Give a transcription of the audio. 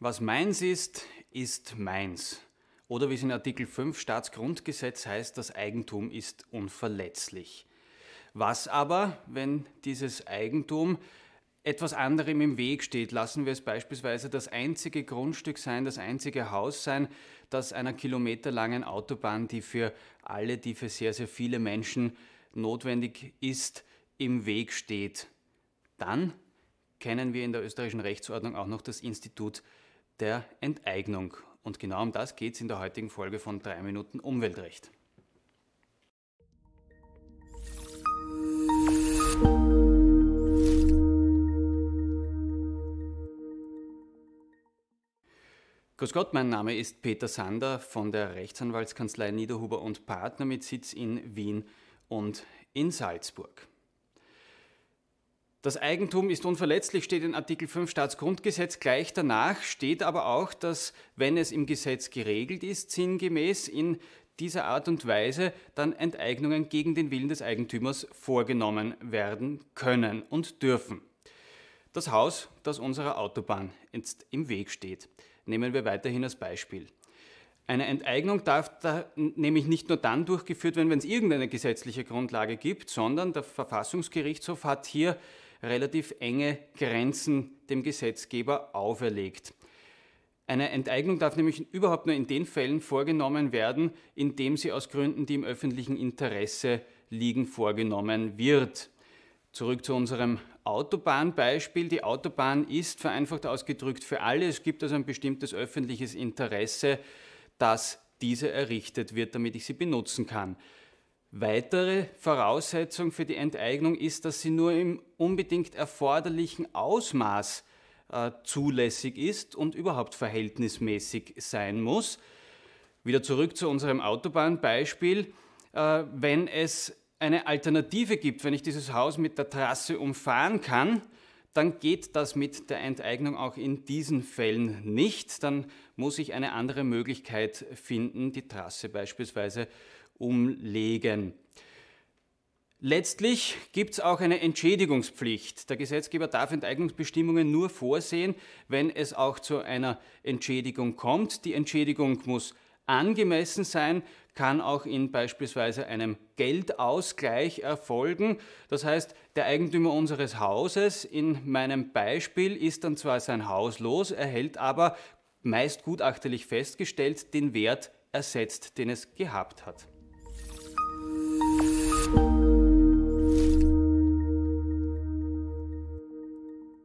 Was meins ist, ist meins. Oder wie es in Artikel 5 Staatsgrundgesetz heißt, das Eigentum ist unverletzlich. Was aber, wenn dieses Eigentum etwas anderem im Weg steht? Lassen wir es beispielsweise das einzige Grundstück sein, das einzige Haus sein, das einer kilometerlangen Autobahn, die für alle, die für sehr, sehr viele Menschen notwendig ist, im Weg steht. Dann kennen wir in der österreichischen Rechtsordnung auch noch das Institut der Enteignung. Und genau um das geht es in der heutigen Folge von 3 Minuten Umweltrecht. Grüß Gott, mein Name ist Peter Sander von der Rechtsanwaltskanzlei Niederhuber und Partner mit Sitz in Wien und in Salzburg. Das Eigentum ist unverletzlich, steht in Artikel 5 Staatsgrundgesetz. Gleich danach steht aber auch, dass, wenn es im Gesetz geregelt ist, sinngemäß in dieser Art und Weise dann Enteignungen gegen den Willen des Eigentümers vorgenommen werden können und dürfen. Das Haus, das unserer Autobahn jetzt im Weg steht, nehmen wir weiterhin als Beispiel. Eine Enteignung darf da nämlich nicht nur dann durchgeführt werden, wenn es irgendeine gesetzliche Grundlage gibt, sondern der Verfassungsgerichtshof hat hier relativ enge Grenzen dem Gesetzgeber auferlegt. Eine Enteignung darf nämlich überhaupt nur in den Fällen vorgenommen werden, in dem sie aus Gründen, die im öffentlichen Interesse liegen, vorgenommen wird. Zurück zu unserem Autobahnbeispiel. Die Autobahn ist vereinfacht ausgedrückt für alle. Es gibt also ein bestimmtes öffentliches Interesse, dass diese errichtet wird, damit ich sie benutzen kann. Weitere Voraussetzung für die Enteignung ist, dass sie nur im unbedingt erforderlichen Ausmaß äh, zulässig ist und überhaupt verhältnismäßig sein muss. Wieder zurück zu unserem Autobahnbeispiel. Äh, wenn es eine Alternative gibt, wenn ich dieses Haus mit der Trasse umfahren kann, dann geht das mit der Enteignung auch in diesen Fällen nicht. Dann muss ich eine andere Möglichkeit finden, die Trasse beispielsweise umlegen. Letztlich gibt es auch eine Entschädigungspflicht. Der Gesetzgeber darf Enteignungsbestimmungen nur vorsehen, wenn es auch zu einer Entschädigung kommt. Die Entschädigung muss angemessen sein, kann auch in beispielsweise einem Geldausgleich erfolgen. Das heißt, der Eigentümer unseres Hauses in meinem Beispiel ist dann zwar sein Haus los, erhält aber meist gutachterlich festgestellt den Wert ersetzt, den es gehabt hat.